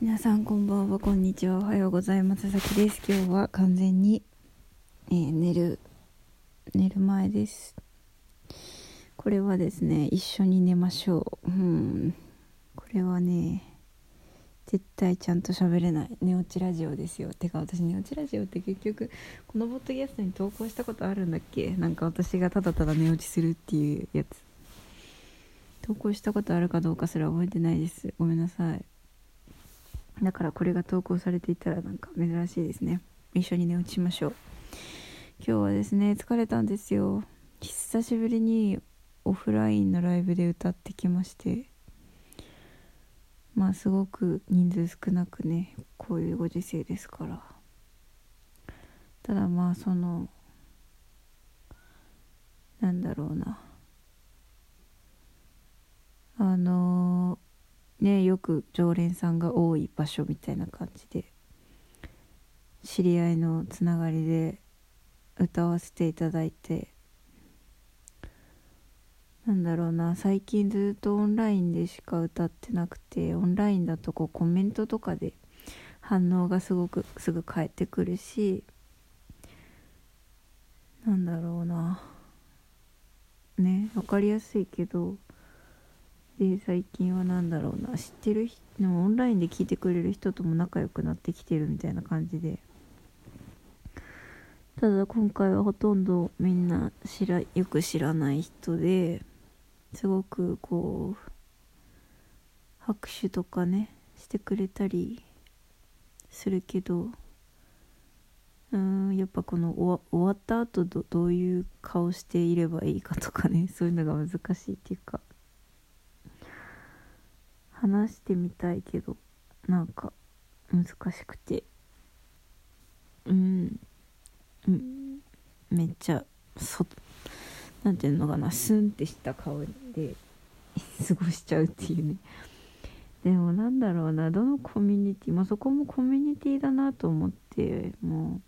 皆さんこんばんはこんにちはおはようございます。佐々木です。今日は完全に、えー、寝る寝る前です。これはですね一緒に寝ましょう。うん。これはね絶対ちゃんと喋れない。寝落ちラジオですよ。てか私寝落ちラジオって結局このポッドキャストに投稿したことあるんだっけ？なんか私がただただ寝落ちするっていうやつ。投稿したことあるかどうかすら覚えてないです。ごめんなさい。だからこれが投稿されていたらなんか珍しいですね。一緒に寝落ちしましょう。今日はですね疲れたんですよ。久しぶりにオフラインのライブで歌ってきまして。まあすごく人数少なくねこういうご時世ですから。ただまあそのなんだろうな。あのねよく常連さんが多い場所みたいな感じで知り合いのつながりで歌わせていただいてなんだろうな最近ずっとオンラインでしか歌ってなくてオンラインだとこうコメントとかで反応がすごくすぐ返ってくるしなんだろうなね分かりやすいけどで最近は何だろうな。知ってる人もオンラインで聞いてくれる人とも仲良くなってきてるみたいな感じで。ただ今回はほとんどみんな知らよく知らない人ですごくこう拍手とかねしてくれたりするけどうーんやっぱこの終わった後どどういう顔していればいいかとかねそういうのが難しいっていうか。話してみたいけどなんか難しくて。うん。うん。めっちゃそなんていうのかなスンってした顔で過ごしちゃうっていうね。でもなんだろうなどのコミュニティまあそこもコミュニティだなと思っても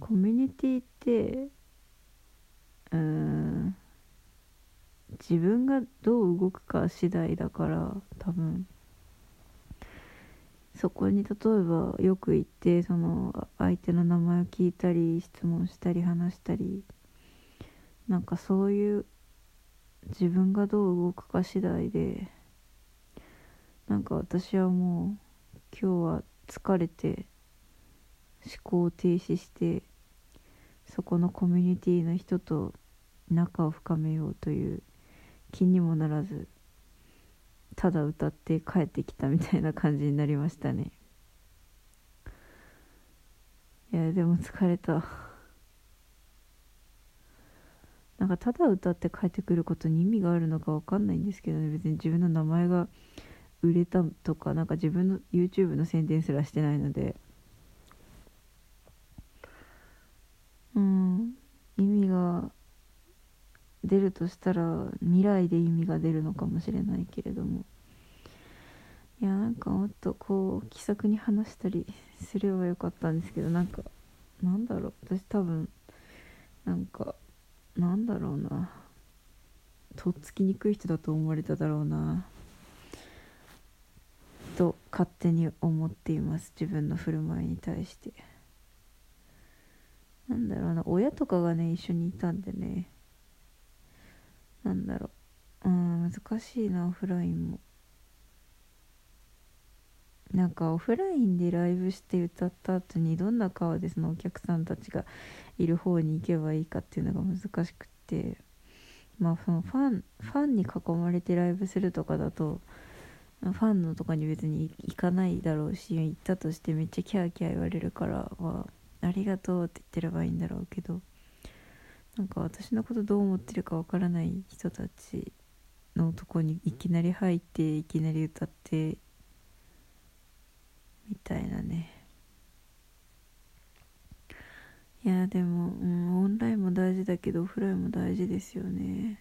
うコミュニティってうん自分がどう動くか次第だから多分。そこに例えばよく行ってその相手の名前を聞いたり質問したり話したりなんかそういう自分がどう動くか次第でなんか私はもう今日は疲れて思考を停止してそこのコミュニティの人と仲を深めようという気にもならずただ歌って帰ってきたみたいな感じになりましたね。いやでも疲れた。なんかただ歌って帰ってくることに意味があるのか分かんないんですけどね。別に自分の名前が売れたとかなんか自分の YouTube の宣伝すらしてないので。うん意味が出るとしたら未来で意味が出るのかもしれないけれども。いやなんかもっとこう気さくに話したりすればよかったんですけどなんかなんだろう。私多分なんかなんだろうな。とっつきにくい人だと思われただろうな。と勝手に思っています。自分の振る舞いに対して。なんだろうな。親とかがね一緒にいたんでね。なんだろう。うん難しいなオフラインも。なんかオフラインでライブして歌った後にどんな顔でそのお客さんたちがいる方に行けばいいかっていうのが難しくって。まあそのファンファンに囲まれてライブするとかだとファンのとかに別に行かないだろうし行ったとしてめっちゃキャーキャー言われるからはありがとうって言ってればいいんだろうけど。なんか私のことどう思ってるかわからない人たちのとこにいきなり入っていきなり歌ってみたいなね。いやでも、うん、オンラインも大事だけどオフラインも大事ですよね。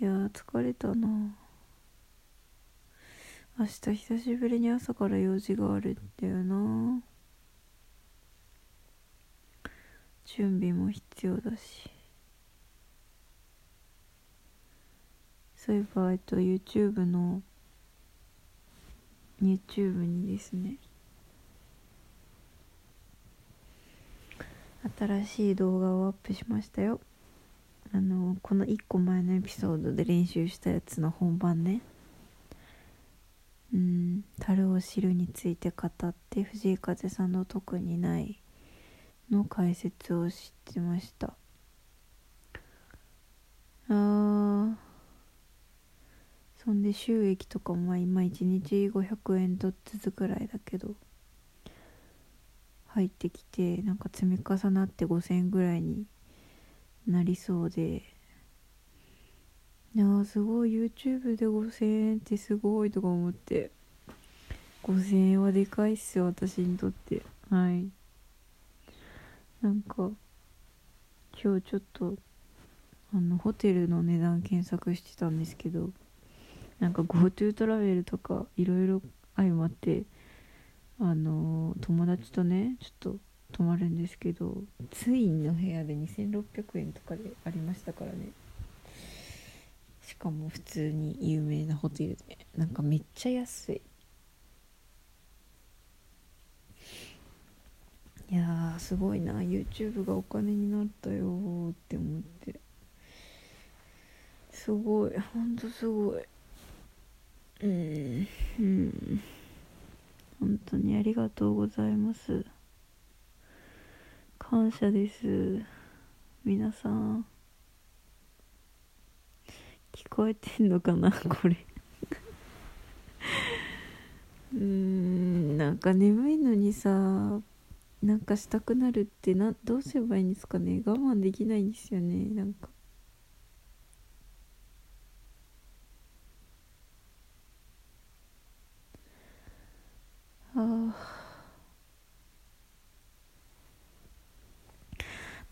いや疲れたな。明日久しぶりに朝から用事があるんだよな。準備も必要だし。そういえば、えっと、YouTube の YouTube にですね。新しい動画をアップしましたよ。あのこの1個前のエピソードで練習したやつの本番ね。うん樽を知るについて語って藤井風さんの特にないの解説を知ってました。あー。そんで収益とかも今1日500円とずつくらいだけど入ってきてなんか積み重なって5000円ぐらいになりそうで。いやすごい。YouTube で5000円ってすごいとか思って。5000円はでかいっすよ私にとって。はい。なんか今日ちょっとあのホテルの値段検索してたんですけどなんか GoTo トラベルとかいろいろ相まってあの友達とねちょっと泊まるんですけどツインの部屋で2600円とかでありましたからね。しかも普通に有名なホテルでなんかめっちゃ安い。いやーすごいな。YouTube がお金になったよーって思って。すごい。ほんとすごい。うん。うん。本当にありがとうございます。感謝です。皆さん。聞こえてんのかなこれ。うーんなんか眠いのにさなんかしたくなるってなどうすればいいんですかね。我慢できないんですよね。なんか。あ。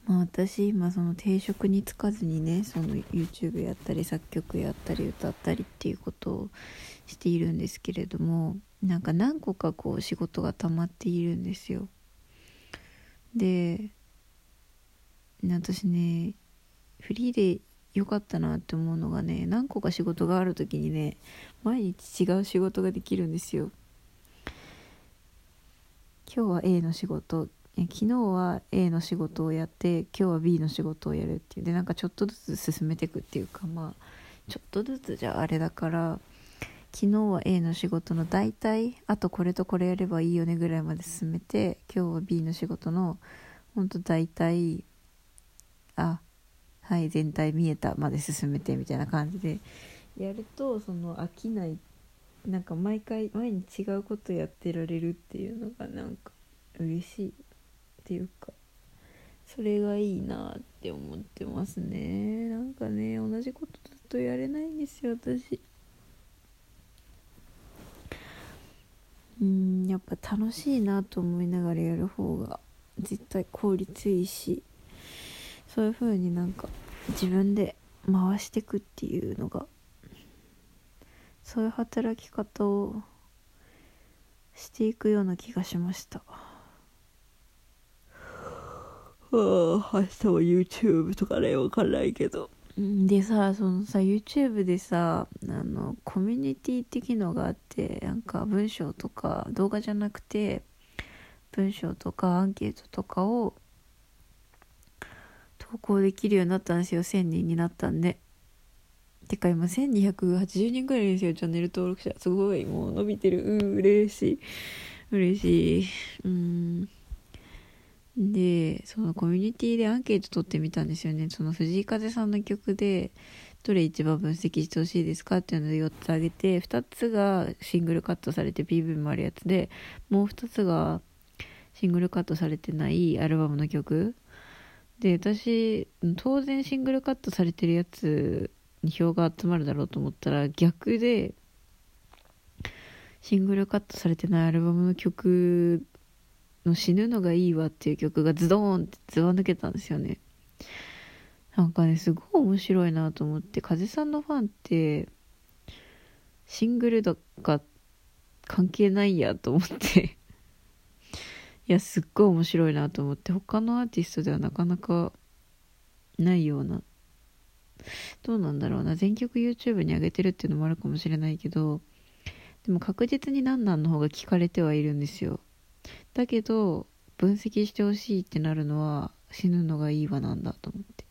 まあ私今その定職に就かずにねその YouTube やったり作曲やったり歌ったりっていうことをしているんですけれどもなんか何個かこう仕事が溜まっているんですよ。で私ねフリーで良かったなって思うのがね何個か仕事がある時にね毎日違う仕事ができるんですよ。今日は A の仕事。昨日は A の仕事をやって今日は B の仕事をやるっていう。でなんかちょっとずつ進めていくっていうかまあちょっとずつじゃあれだから昨日は A の仕事の大体あとこれとこれやればいいよねぐらいまで進めて今日は B の仕事のほんと大体あはい全体見えたまで進めてみたいな感じでやるとその飽きないなんか毎回毎日違うことやってられるっていうのがなんか嬉しいっていうかそれがいいなって思ってますね。なんかね同じことずっとやれないんですよ私。うんやっぱ楽しいなと思いながらやる方が絶対効率いいしそういう風になんか自分で回してくっていうのがそういう働き方をしていくような気がしました。あ明日は YouTube とかねわかんないけど。でさそのさ YouTube でさあのコミュニティって機能があってなんか文章とか動画じゃなくて文章とかアンケートとかを投稿できるようになったんですよ。1000人になったんで。てか今1280人ぐらいですよ。チャンネル登録者。すごい。もう伸びてる。うん嬉しい。嬉しい。うん。でそのコミュニティでアンケート取ってみたんですよね。その藤井風さんの曲でどれ一番分析してほしいですかっていうので4つあげて2つがシングルカットされて PV もあるやつでもう2つがシングルカットされてないアルバムの曲。で私当然シングルカットされてるやつに票が集まるだろうと思ったら逆でシングルカットされてないアルバムの曲の死ぬのがいいわっていう曲がズドーンってずば抜けたんですよね。なんかね、すごい面白いなと思って、風さんのファンって、シングルとか関係ないやと思って。いや、すっごい面白いなと思って、他のアーティストではなかなかないような、どうなんだろうな、全曲 YouTube に上げてるっていうのもあるかもしれないけど、でも確実に何なんの方が聞かれてはいるんですよ。だけど分析してほしいってなるのは死ぬのがいいわなんだと思って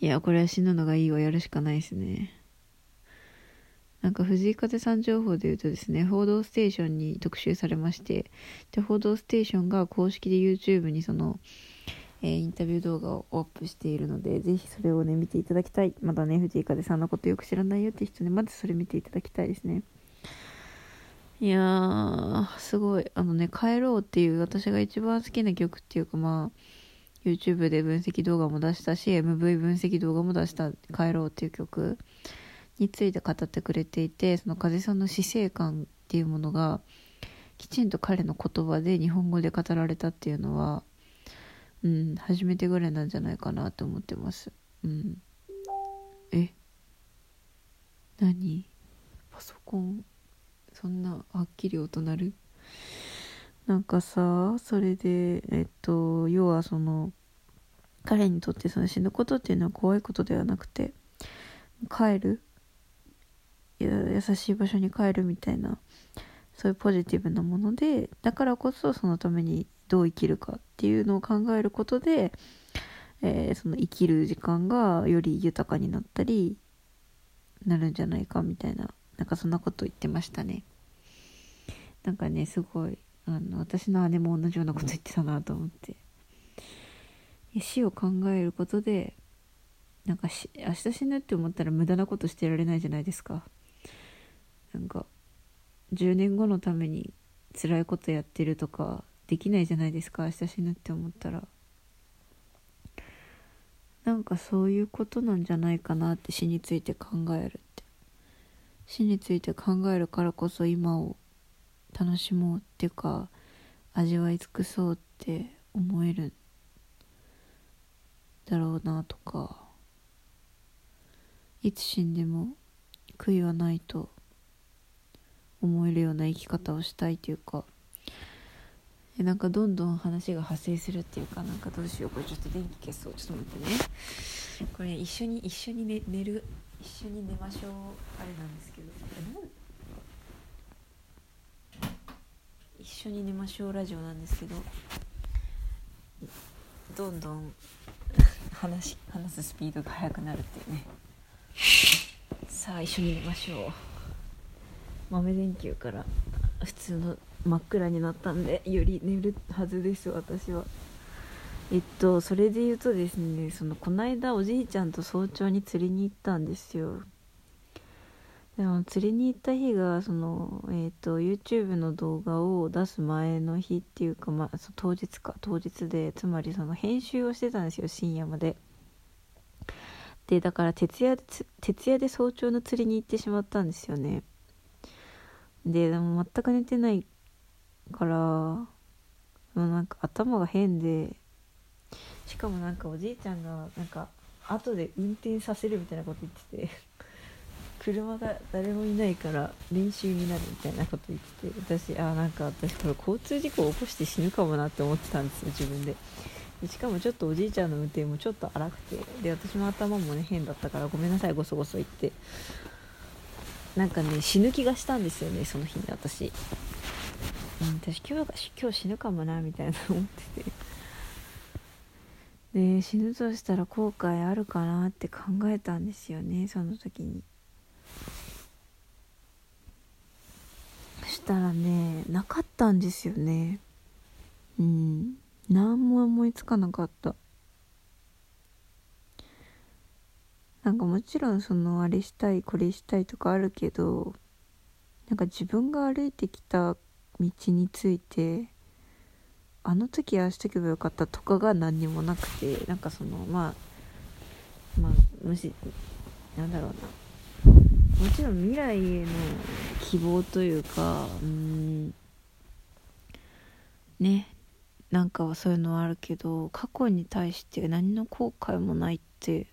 いやこれは死ぬのがいいわやるしかないですねなんか藤井風さん情報で言うとですね、報道ステーションに特集されまして、で、報道ステーションが公式で YouTube にその、えー、インタビュー動画をアップしているので、ぜひそれをね、見ていただきたい。まだね、藤井風さんのことよく知らないよって人ね、まずそれ見ていただきたいですね。いやー、すごい。あのね、帰ろうっていう私が一番好きな曲っていうかまあ、YouTube で分析動画も出したし、MV 分析動画も出した帰ろうっていう曲について語ってくれていて、その風さんの死生観っていうものが、きちんと彼の言葉で日本語で語られたっていうのは、うん、初めてぐらいなんじゃないかなと思ってます。うん。え？何？パソコン、そんなはっきり音鳴る？なんかさ、それで、えっと、要はその、彼にとってその死ぬことっていうのは怖いことではなくて、帰る？優しい場所に帰るみたいなそういうポジティブなものでだからこそそのためにどう生きるかっていうのを考えることで、えー、その生きる時間がより豊かになったりなるんじゃないかみたいななんかそんなこと言ってましたね。なんかねすごいあの私の姉も同じようなこと言ってたなと思って。死を考えることでなんかし明日死ぬって思ったら無駄なことしてられないじゃないですか。なんか10年後のために辛いことやってるとかできないじゃないですか明日死ぬって思ったら。なんかそういうことなんじゃないかなって死について考えるって。死について考えるからこそ今を楽しもうっていうか味わい尽くそうって思えるだろうなとか。いつ死んでも悔いはないと思えるような生き方をしたいというか。えなんかどんどん話が派生するっていうかなんかどうしようこれちょっと電気消そう。ちょっと待ってね。これ、一緒に一緒に寝寝る。一緒に寝ましょう。あれなんですけど。一緒に寝ましょうラジオなんですけどどんどん 話話すスピードが速くなるっていうね。さあ一緒に寝ましょう。豆電球から普通の真っ暗になったんでより寝るはずです私は。えっとそれで言うとですねそのこの間おじいちゃんと早朝に釣りに行ったんですよ。釣りに行った日がその、えーと、YouTube の動画を出す前の日っていうか、まあ、当日か当日でつまりその編集をしてたんですよ深夜まで。でだから徹夜徹夜で早朝の釣りに行ってしまったんですよね。ででも全く寝てないからもうなんか頭が変でしかもなんかおじいちゃんがなんか後で運転させるみたいなこと言ってて。車が誰もいないから練習になるみたいなこと言ってて私あなんか私これ交通事故を起こして死ぬかもなって思ってたんですよ自分で。でしかもちょっとおじいちゃんの運転もちょっと荒くて。で私も頭もね変だったからごめんなさいごそごそ言って。なんかね死ぬ気がしたんですよねその日に私、うん、私今日今日死ぬかもなみたいな思ってて。で死ぬとしたら後悔あるかなって考えたんですよねその時に。したらねなかったんですよね。うん。何も思いつかなかった。なんかもちろんそのあれしたいこれしたいとかあるけどなんか自分が歩いてきた道についてあの時ああしとけばよかったとかが何にもなくてなんかそのまあまあむしなんだろうな。もちろん未来への希望というかうん。ね。なんかはそういうのはあるけど過去に対して何の後悔もないって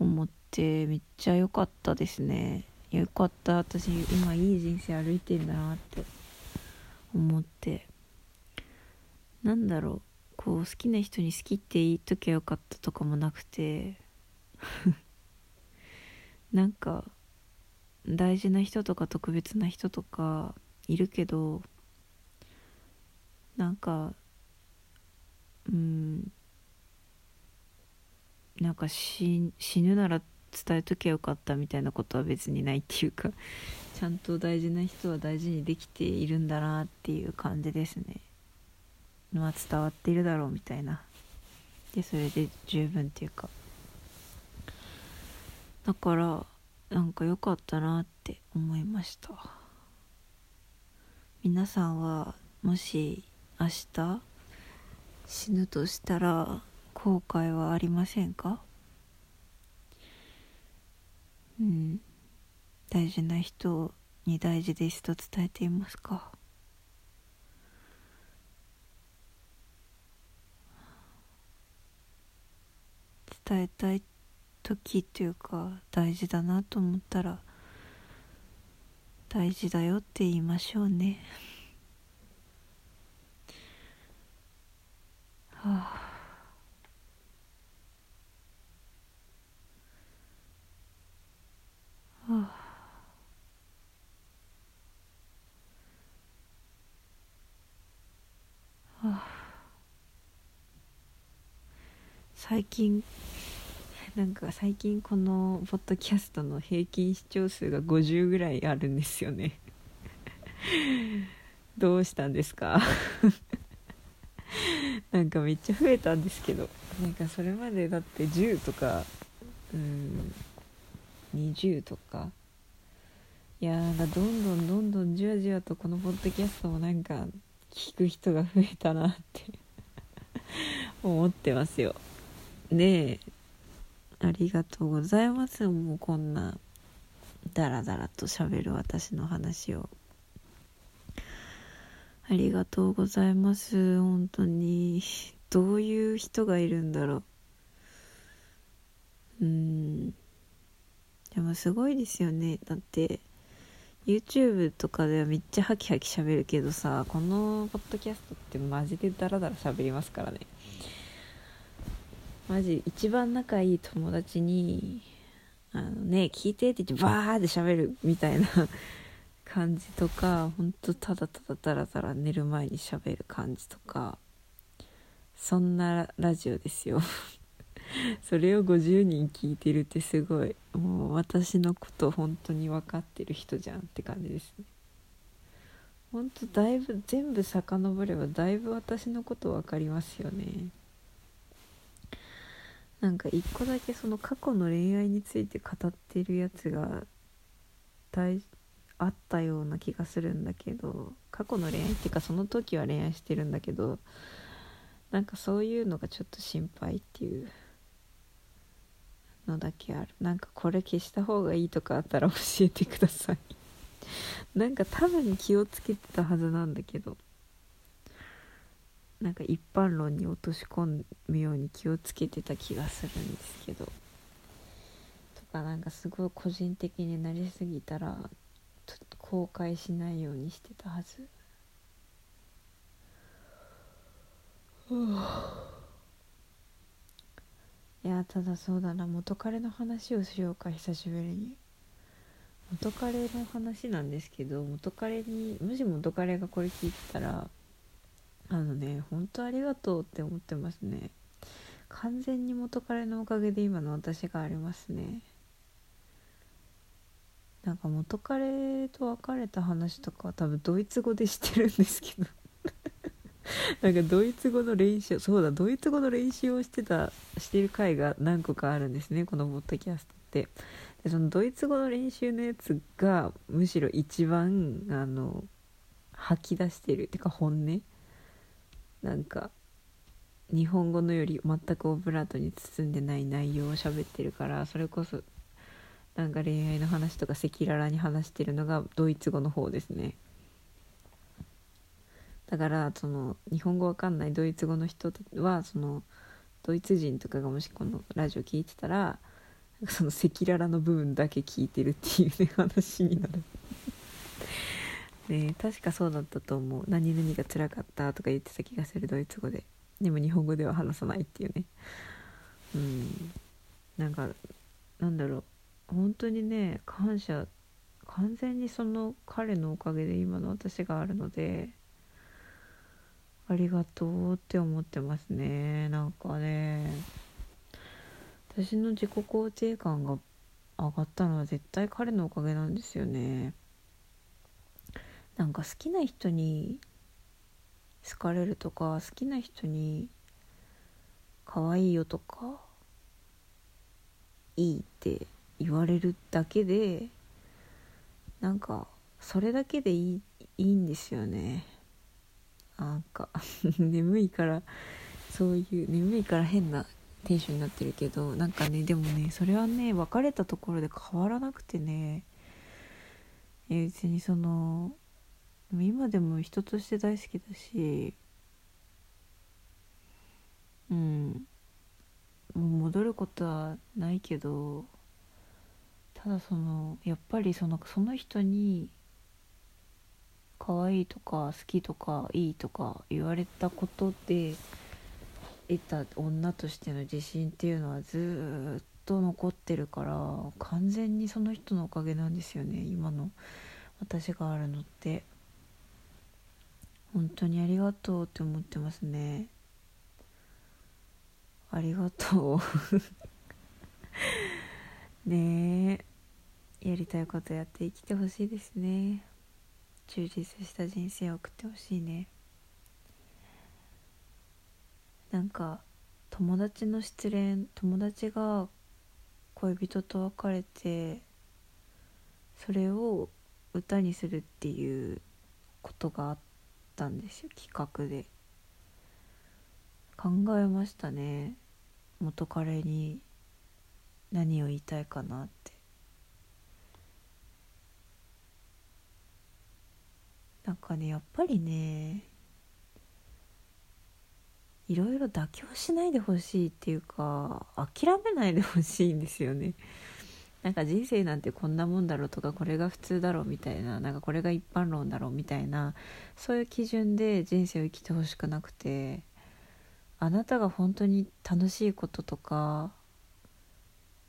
思ってめっちゃ良かったですね。よかった。私今いい人生歩いてんだなって思って。なんだろう。こう好きな人に好きって言っときゃよかったとかもなくて。なんか大事な人とか特別な人とかいるけどなんかうんなんか死ぬなら伝えときゃよかったみたいなことは別にないっていうか ちゃんと大事な人は大事にできているんだなっていう感じですね。まあ伝わっているだろうみたいな。でそれで十分っていうか。だからなんか良かったなって思いました。皆さんはもし明日死ぬとしたら後悔はありませんか？うん。大事な人に大事ですと伝えていますか？伝えたい時っていうか大事だなと思ったら大事だよって言いましょうね。はあ。はあ。最近なんか最近このポッドキャストの平均視聴数が50ぐらいあるんですよね。どうしたんですか？なんかめっちゃ増えたんですけど。なんかそれまでだって10とかうん20とか。いやなんかどんどんどんどんじわじわとこのポッドキャストもなんか聞く人が増えたなって 思ってますよ。ねえ。ありがとうございます。もうこんなダラダラと喋る私の話を。ありがとうございます。本当に。どういう人がいるんだろう。うん。でもすごいですよね。だって YouTube とかではめっちゃハキハキ喋るけどさこのポッドキャストってマジでダラダラ喋りますからね。マジ一番仲いい友達に「あのね聞いて」って言ってバーって喋るみたいな 感じとかほんとただただダラダラ寝る前に喋る感じとかそんなラジオですよ。それを50人聞いてるってすごいもう私のこと本当に分かってる人じゃんって感じですね。ほんとだいぶ全部遡ればだいぶ私のこと分かりますよね。なんか一個だけその過去の恋愛について語ってるやつが大あったような気がするんだけど過去の恋愛っていうかその時は恋愛してるんだけどなんかそういうのがちょっと心配っていうのだけある。なんかこれ消した方がいいとかあったら教えてください。なんか多分気をつけてたはずなんだけど。なんか一般論に落とし込むように気をつけてた気がするんですけど。とかなんかすごい個人的になりすぎたらちょっと後悔しないようにしてたはず。いやただそうだな。元彼の話をしようか久しぶりに。元彼の話なんですけど元彼にもし元彼がこれ聞いてたらあのね本当ありがとうって思ってますね。完全に元彼のおかげで今の私がありますね。なんか元彼と別れた話とかは多分ドイツ語でしてるんですけど。なんかドイツ語の練習そうだドイツ語の練習をしてたしてる回が何個かあるんですねこのポッドキャストって。でそのドイツ語の練習のやつがむしろ一番あの吐き出してるっていうか本音なんか日本語のより全くオブラートに包んでない内容を喋ってるからそれこそなんか恋愛の話とか赤裸々に話してるのがドイツ語の方ですね。だからその日本語わかんないドイツ語の人はそのドイツ人とかがもしこのラジオ聞いてたらその赤裸々の部分だけ聞いてるっていうね話になる。ね確かそうだったと思う。何々が辛かったとか言ってた気がするドイツ語で。でも日本語では話さないっていうね。うん。なんかなんだろう。本当にね感謝完全にその彼のおかげで今の私があるのでありがとうって思ってますね。なんかね。私の自己肯定感が上がったのは絶対彼のおかげなんですよね。なんか好きな人に好かれるとか好きな人に可愛いよとかいいって言われるだけでなんかそれだけでいいいいんですよね。なんか 眠いからそういう眠いから変なテンションになってるけどなんかねでもねそれはね別れたところで変わらなくてね。別にその今でも人として大好きだしうんもう戻ることはないけどただそのやっぱりそのその人に可愛いとか好きとかいいとか言われたことで得た女としての自信っていうのはずっと残ってるから完全にその人のおかげなんですよね今の私があるのって。本当にありがとうって思ってますね。ありがとう。ねえ。やりたいことやって生きてほしいですね。充実した人生を送ってほしいね。なんか友達の失恋友達が恋人と別れてそれを歌にするっていうことがあってたんですよ企画で。考えましたね。元彼に何を言いたいかなって。なんかねやっぱりねいろいろ妥協しないでほしいっていうか諦めないでほしいんですよね。なんか人生なんてこんなもんだろうとかこれが普通だろうみたいななんかこれが一般論だろうみたいなそういう基準で人生を生きてほしくなくてあなたが本当に楽しいこととか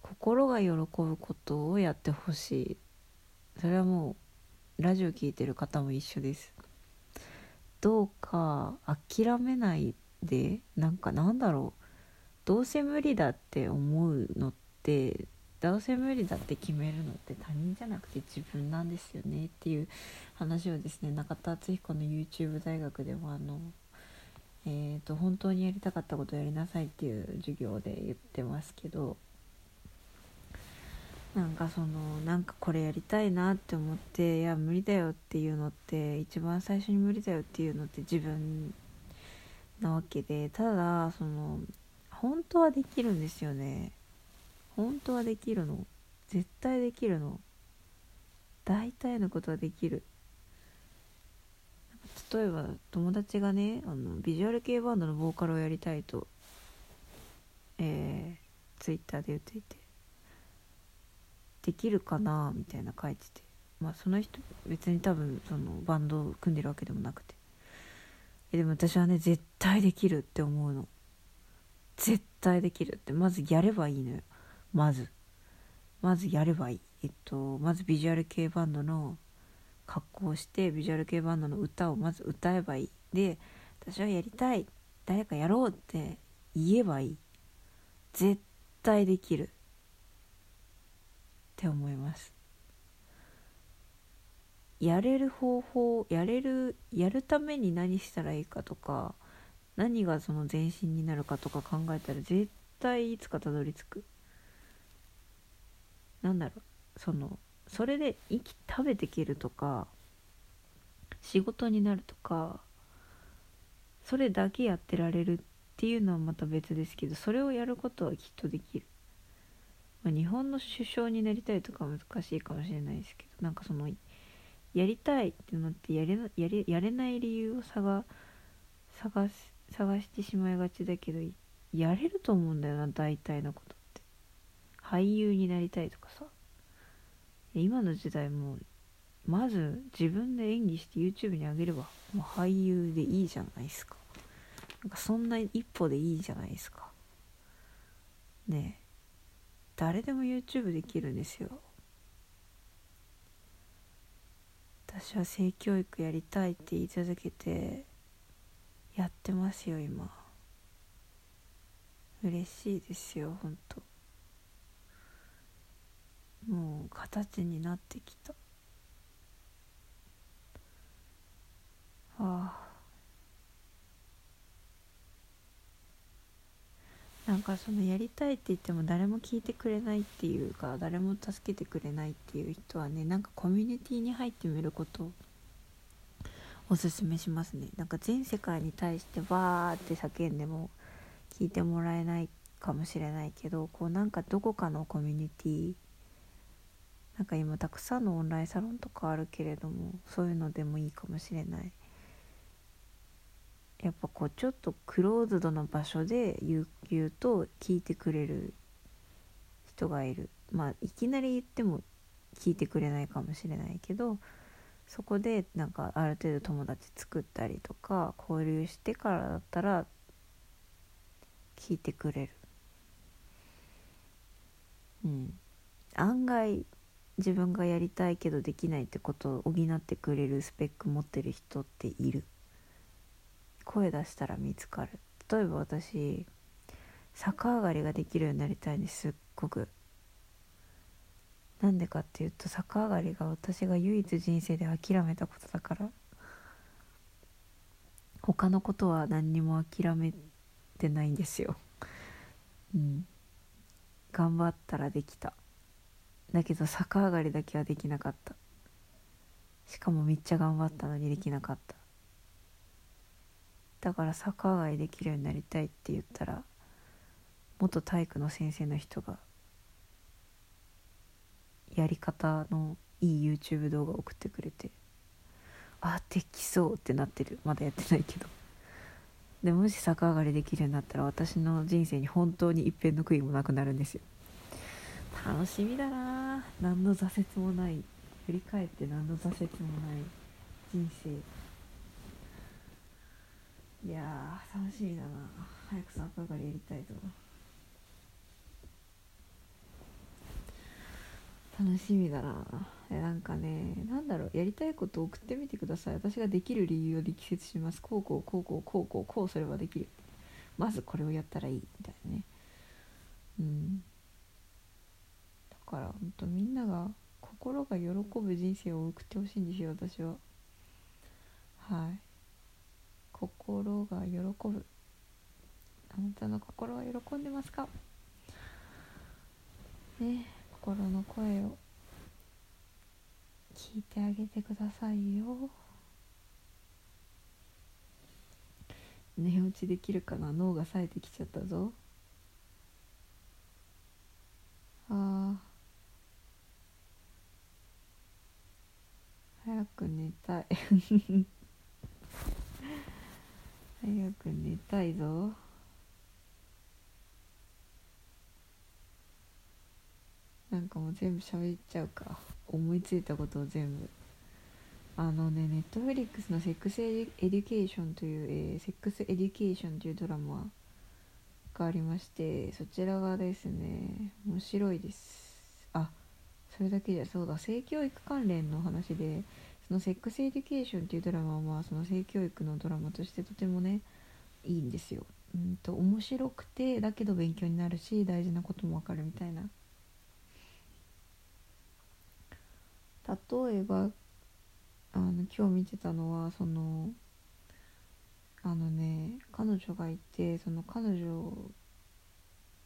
心が喜ぶことをやってほしい。それはもうラジオ聴いてる方も一緒です。どうか諦めないでなんかなんだろう。どうせ無理だって思うのってどうせ無理だって決めるのって他人じゃなくて自分なんですよねっていう話をですね中田敦彦の YouTube 大学でもあのえーと、本当にやりたかったことをやりなさいっていう授業で言ってますけどなんかそのなんかこれやりたいなって思っていや無理だよっていうのって一番最初に無理だよっていうのって自分なわけでただその本当はできるんですよね。本当はできるの？絶対できるの？大体のことはできる。例えば友達がねあのビジュアル系バンドのボーカルをやりたいとえー、ツイッターで言っていてできるかな？みたいな書いててまあその人別に多分そのバンドを組んでるわけでもなくて。えでも私はね絶対できるって思うの。絶対できるって。まずやればいいのよ。まず。まずやればいい。えっとまずビジュアル系バンドの格好をしてビジュアル系バンドの歌をまず歌えばいい。で私はやりたい。誰かやろうって言えばいい。絶対できる。って思います。やれる方法やれるやるために何したらいいかとか何がその前進になるかとか考えたら絶対いつかたどり着く。なんだろう。そのそれで生き食べていけるとか仕事になるとかそれだけやってられるっていうのはまた別ですけどそれをやることはきっとできる、まあ、日本の首相になりたいとか難しいかもしれないですけどなんかそのやりたいってなってやれやれやれない理由を探探探してしまいがちだけどやれると思うんだよな大体のこと。俳優になりたいとかさ。今の時代もまず自分で演技して YouTube に上げればもう俳優でいいじゃないですか。なんかそんな一歩でいいじゃないですか。ねえ。誰でも YouTube できるんですよ。私は性教育やりたいって言い続けてやってますよ今。嬉しいですよ本当。もう形になってきた。ああ。なんかそのやりたいって言っても誰も聞いてくれないっていうか誰も助けてくれないっていう人はねなんかコミュニティに入ってみることをおすすめしますね。なんか全世界に対してバーって叫んでも聞いてもらえないかもしれないけどこうなんかどこかのコミュニティなんか今たくさんのオンラインサロンとかあるけれどもそういうのでもいいかもしれない。やっぱこうちょっとクローズドな場所で言う言うと聞いてくれる人がいる。まあいきなり言っても聞いてくれないかもしれないけどそこでなんかある程度友達作ったりとか交流してからだったら聞いてくれる。うん。案外自分がやりたいけどできないってことを補ってくれるスペック持ってる人っている？声出したら見つかる。例えば私逆上がりができるようになりたいんですすっごく。なんでかっていうと逆上がりが私が唯一人生で諦めたことだから。他のことは何にも諦めてないんですよ。うん。頑張ったらできた。だけど逆上がりだけはできなかった。しかもめっちゃ頑張ったのにできなかった。だから逆上がりできるようになりたいって言ったら元体育の先生の人がやり方のいい YouTube 動画を送ってくれてあできそうってなってる。まだやってないけど。でもし逆上がりできるようになったら私の人生に本当に一片の悔いもなくなるんですよ。楽しみだな。何の挫折もない振り返って何の挫折もない人生いや楽しみだな早く逆上がやりたいと楽しみだなえなんかねなんだろうやりたいことを送ってみてください。私ができる理由を力説します。こうこうこうこうこうこうこうすればできる。まずこれをやったらいい。みたいなね。うん。からほんとみんなが心が喜ぶ人生を送ってほしいんですよ私は。はい。心が喜ぶ。あなたの心は喜んでますか？ね心の声を聞いてあげてくださいよ。寝落ちできるかな？脳が冴えてきちゃったぞ。ああ早く寝たい。早く寝たいぞ。なんかもう全部喋っちゃうか。思いついたことを全部。あのね Netflix の「Sex Education」という、えー、 Sex Education というドラマがありましてそちらがですね面白いです。あそれだけじゃそうだ性教育関連の話でその Sex Education っていうドラマはその性教育のドラマとしてとてもねいいんですよ。うんと面白くてだけど勉強になるし大事なこともわかるみたいな。例えばあの今日見てたのはそのあのね彼女がいてその彼女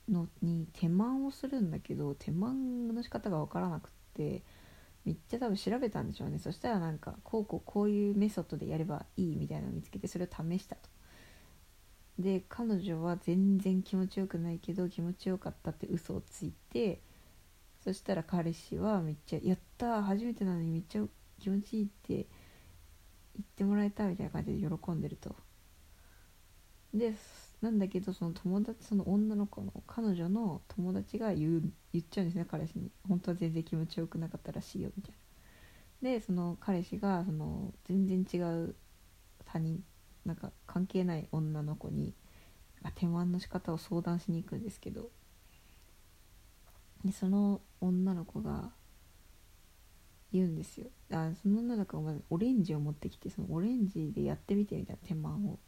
のに手満をするんだけど手満の仕方が分からなくってめっちゃ多分調べたんでしょうねそしたらなんかこうこうこういうメソッドでやればいいみたいなのを見つけてそれを試したと。で彼女は全然気持ちよくないけど気持ちよかったって嘘をついてそしたら彼氏はめっちゃ「やった初めてなのにめっちゃ気持ちいい」って言ってもらえたみたいな感じで喜んでると。でなんだけどその友達その女の子の彼女の友達が言う言っちゃうんですね彼氏に。本当は全然気持ちよくなかったらしいよみたいな。でその彼氏がその全然違う他人なんか関係ない女の子に手満の仕方を相談しに行くんですけど。でその女の子が言うんですよ。あその女の子がまずオレンジを持ってきてそのオレンジでやってみてみたいな手間を。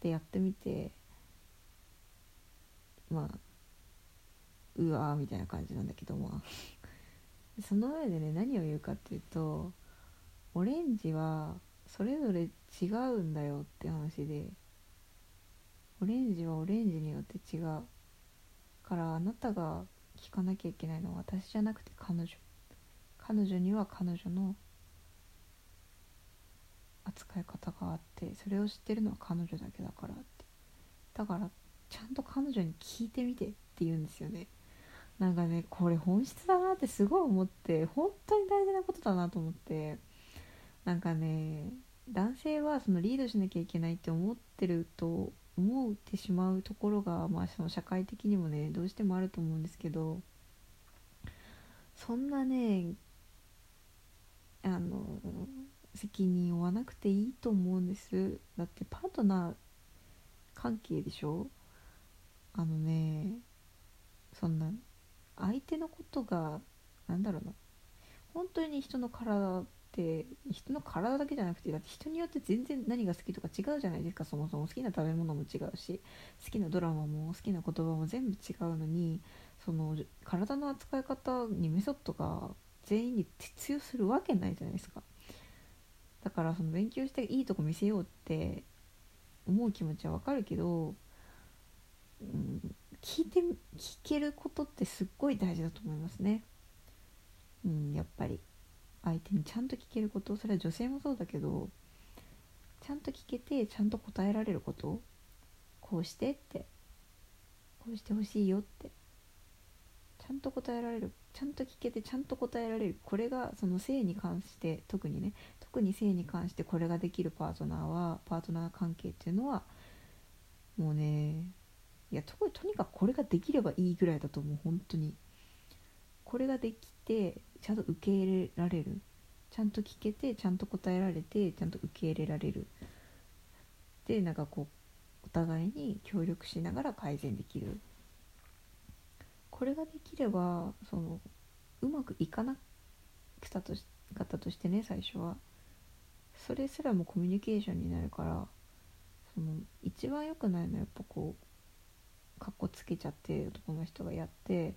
でやってみてまあうわーみたいな感じなんだけどまあその上でね何を言うかっていうとオレンジはそれぞれ違うんだよって話でオレンジはオレンジによって違うからあなたが聞かなきゃいけないのは私じゃなくて彼女。彼女には彼女の扱い方があってそれを知ってるのは彼女だけだからって。だからちゃんと彼女に聞いてみてって言うんですよね。なんかねこれ本質だなってすごい思って本当に大事なことだなと思って。なんかね男性はそのリードしなきゃいけないって思ってると思ってしまうところが、まあ、その社会的にもねどうしてもあると思うんですけど。そんなねあの責任を負わなくていいと思うんです。だってパートナー関係でしょ？あのねそんな相手のことがなんだろうな。本当に人の体って人の体だけじゃなくてだって人によって全然何が好きとか違うじゃないですか。そもそも好きな食べ物も違うし好きなドラマも好きな言葉も全部違うのにその体の扱い方にメソッドが全員に適用するわけないじゃないですか。だからその勉強していいとこ見せようって思う気持ちはわかるけど、聞いて聞けることってすっごい大事だと思いますね。うんやっぱり。相手にちゃんと聞けること。それは女性もそうだけどちゃんと聞けてちゃんと答えられること。こうしてって。こうしてほしいよって。ちゃんと答えられる。ちゃんと聞けてちゃんと答えられる。これがその性に関して特にね。特に性に関してこれができるパートナーはパートナー関係っていうのはもうねいやととにかくこれができればいいぐらいだと思う本当に。これができてちゃんと受け入れられる。ちゃんと聞けてちゃんと答えられてちゃんと受け入れられる。でなんかこうお互いに協力しながら改善できる。これができればそのうまくいかなくたとしかったとしてね最初は。それすらもコミュニケーションになるからその一番良くないのはやっぱこうかっこつけちゃって男の人がやって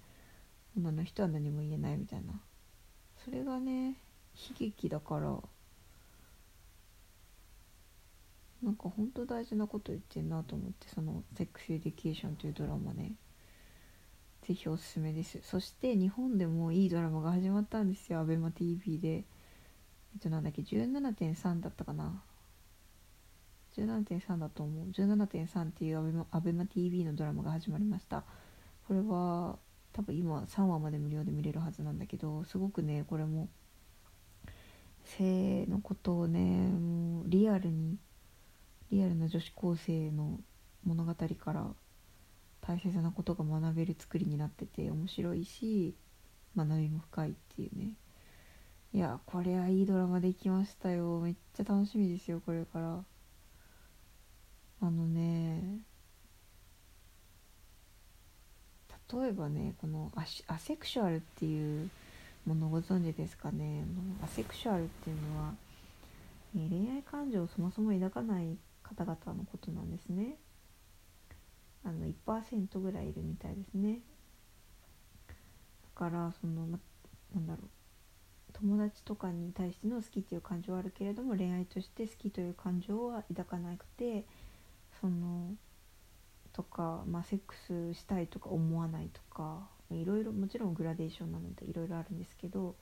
女の人は何も言えないみたいな。それがね悲劇だからなんかほんと大事なこと言ってんなと思ってその「 Sex Education」というドラマね。ぜひおすすめです。そして日本でもいいドラマが始まったんですよ。ABEMATV で。えっとなんだっけ17.3だったかな。17.3だと思う。17.3っていう ABEMATV のドラマが始まりました。これは多分今3話まで無料で見れるはずなんだけどすごくねこれも性のことをねもうリアルにリアルな女子高生の物語から大切なことが学べる作りになってて面白いし学びも深いっていうね。いやこれはいいドラマできましたよ。めっちゃ楽しみですよこれから。あのね例えばねこのアセクシュアルっていうものご存知ですかね？アセクシュアルっていうのは、恋愛感情をそもそも抱かない方々のことなんですね。あの1%ぐらいいるみたいですね。だからそのななんだろう。友達とかに対しての好きっていう感情はあるけれども恋愛として好きという感情は抱かなくてそのとか、まあ、セックスしたいとか思わないとかいろいろもちろんグラデーションなのでいろいろあるんですけど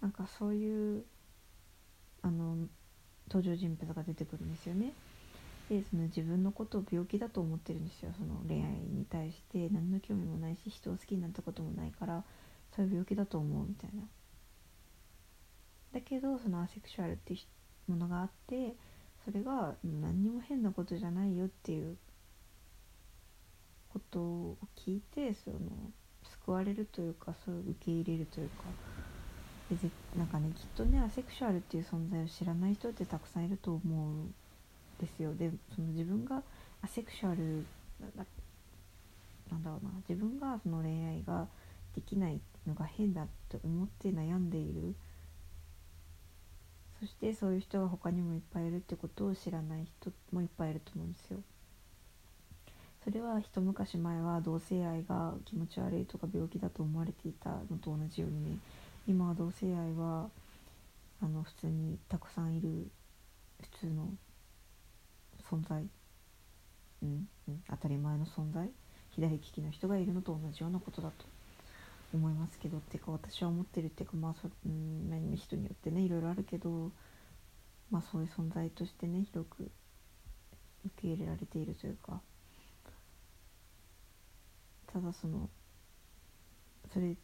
なんかそういうあの登場人物が出てくるんですよね。でその自分のことを病気だと思ってるんですよその恋愛に対して何の興味もないし人を好きになったこともないからそういう病気だと思うみたいな。だけどそのアセクシュアルっていうものがあってそれが何にも変なことじゃないよっていうことを聞いてその救われるというかそう受け入れるというかでなんかねきっとねアセクシュアルっていう存在を知らない人ってたくさんいると思うんですよ。でその自分がアセクシュアルなんだろうな自分がその恋愛ができないのが変だって思って悩んでいるそしてそういう人が他にもいっぱいいるってことを知らない人もいっぱいいると思うんですよ。それは一昔前は同性愛が気持ち悪いとか病気だと思われていたのと同じようにね今は同性愛はあの普通にたくさんいる普通の存在、うんうん、当たり前の存在。左利きの人がいるのと同じようなことだと。思いますけどっていうか私は思ってるっていうかまあそ、うん、人によってねいろいろあるけどまあそういう存在としてね広く受け入れられているというかただそのそれ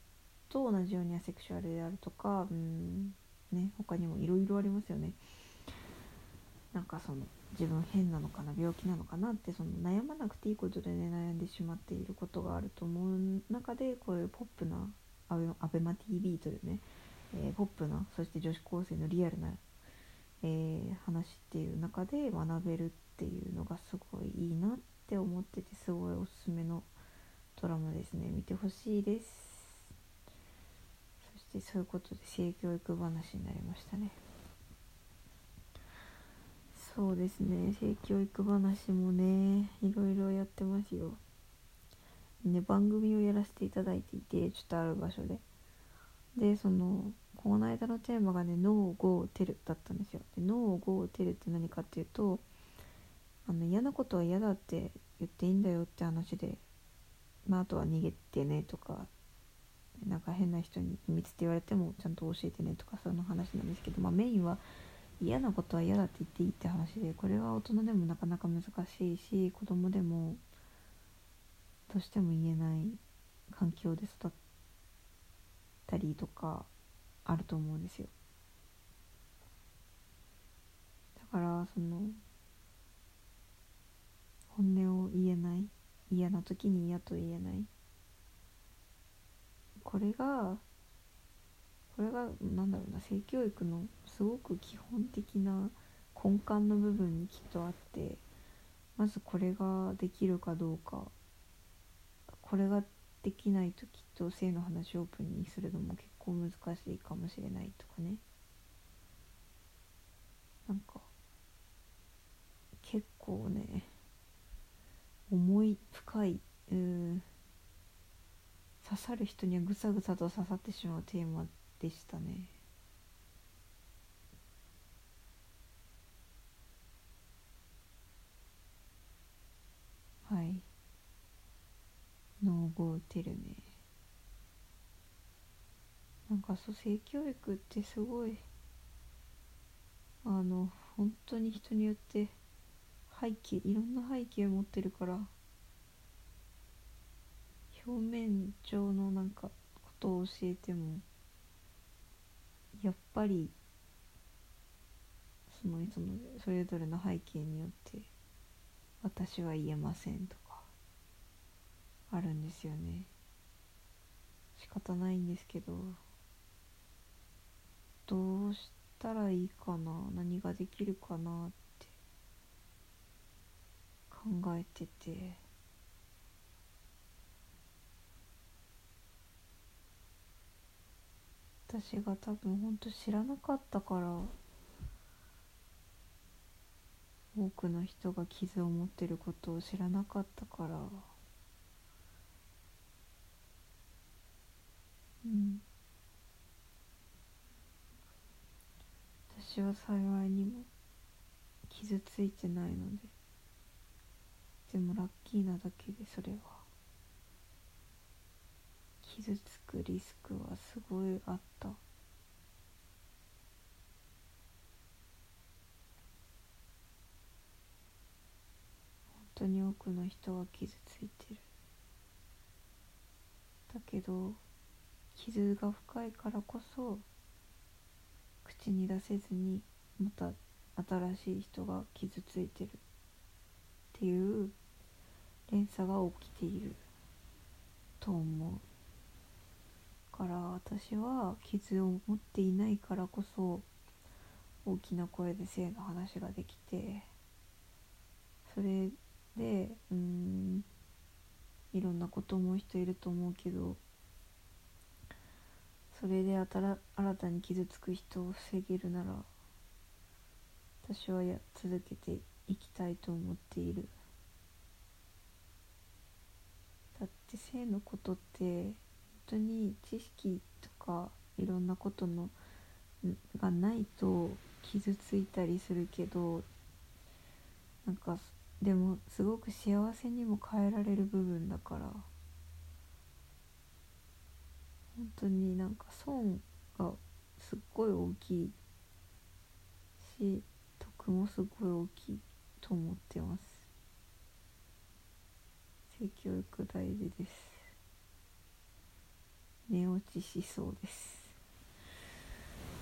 と同じようにアセクシュアルであるとかうんね他にもいろいろありますよね。なんかその自分変なのかな病気なのかなってその悩まなくていいことでね悩んでしまっていることがあると思う中でこういうポップなアベアベマ TV というね、えー、ポップなそして女子高生のリアルな、えー、話っていう中で学べるっていうのがすごいいいなって思っててすごいおすすめのドラマですね。見てほしいです。そしてそういうことで性教育話になりましたね。そうですね。性教育話もねいろいろやってますよ。ね番組をやらせていただいていてちょっとある場所で。でそのこの間のテーマがね「ノーゴーテル」だったんですよ。でノーゴーテルって何かっていうとあの嫌なことは嫌だって言っていいんだよって話でまああとは逃げてねとかなんか変な人に秘密って言われてもちゃんと教えてねとかその話なんですけど、まあ、メインは嫌なことは嫌だって言っていいって話でこれは大人でもなかなか難しいし子供でもどうしても言えない環境で育ったりとかあると思うんですよ。だからその本音を言えない嫌な時に嫌と言えない。これがこれが何だろうな性教育のすごく基本的な根幹の部分にきっとあってまずこれができるかどうかこれができないときっと性の話をオープンにするのも結構難しいかもしれないとかねなんか結構ね重い深いうん刺さる人にはぐさぐさと刺さってしまうテーマでしたね。はい。ノーゴーテルねなんかそう性教育ってすごいあの本当に人によって背景いろんな背景を持ってるから表面上のなんかことを教えてもやっぱりそのそのそれぞれの背景によって私は言えませんとかあるんですよね。仕方ないんですけどどうしたらいいかな何ができるかなって考えてて。私が多分ほんと知らなかったから多くの人が傷を持ってることを知らなかったから。うん。私は幸いにも傷ついてないので。でもラッキーなだけでそれは。傷つくリスクはすごいあった。当に多くの人が傷ついてる。だけど傷が深いからこそ口に出せずにまた新しい人が傷ついてるっていう連鎖が起きていると思う。から私は傷を持っていないからこそ大きな声で性の話ができてそれでうんいろんなこと思う人いると思うけどそれで新たに傷つく人を防げるなら私はや続けていきたいと思っている。だって性のことって本当に知識とかいろんなことのがないと傷ついたりするけどなんかでもすごく幸せにも変えられる部分だから本当になんか損がすっごい大きいし得もすごい大きいと思ってます。性教育大事です。寝落ちしそうです。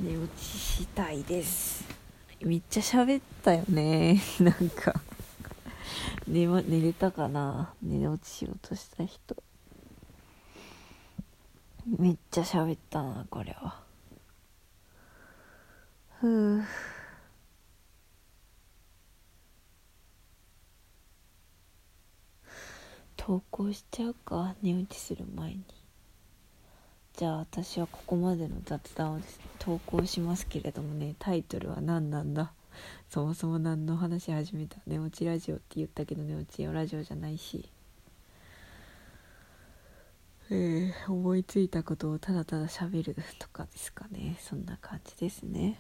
寝落ちしたいです。めっちゃ喋ったよね なんか。寝,、ま、寝れたかな？寝落ちしようとした人。めっちゃ喋ったなこれは。ふう。投稿しちゃうか？寝落ちする前に。じゃあ私はここまでの雑談をです投稿しますけれどもねタイトルは何なんだ？そもそも何の話始めた？寝落ちラジオって言ったけど寝落ちラジオじゃないし。えー、思いついたことをただただ喋るとかですかね。そんな感じですね。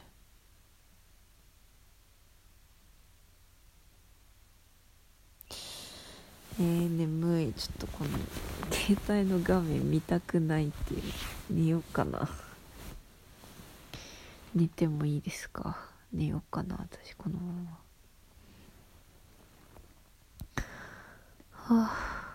えー、眠い。ちょっとこの携帯の画面見たくないっていう。寝ようかな。寝てもいいですか？寝ようかな私このまま。はあ。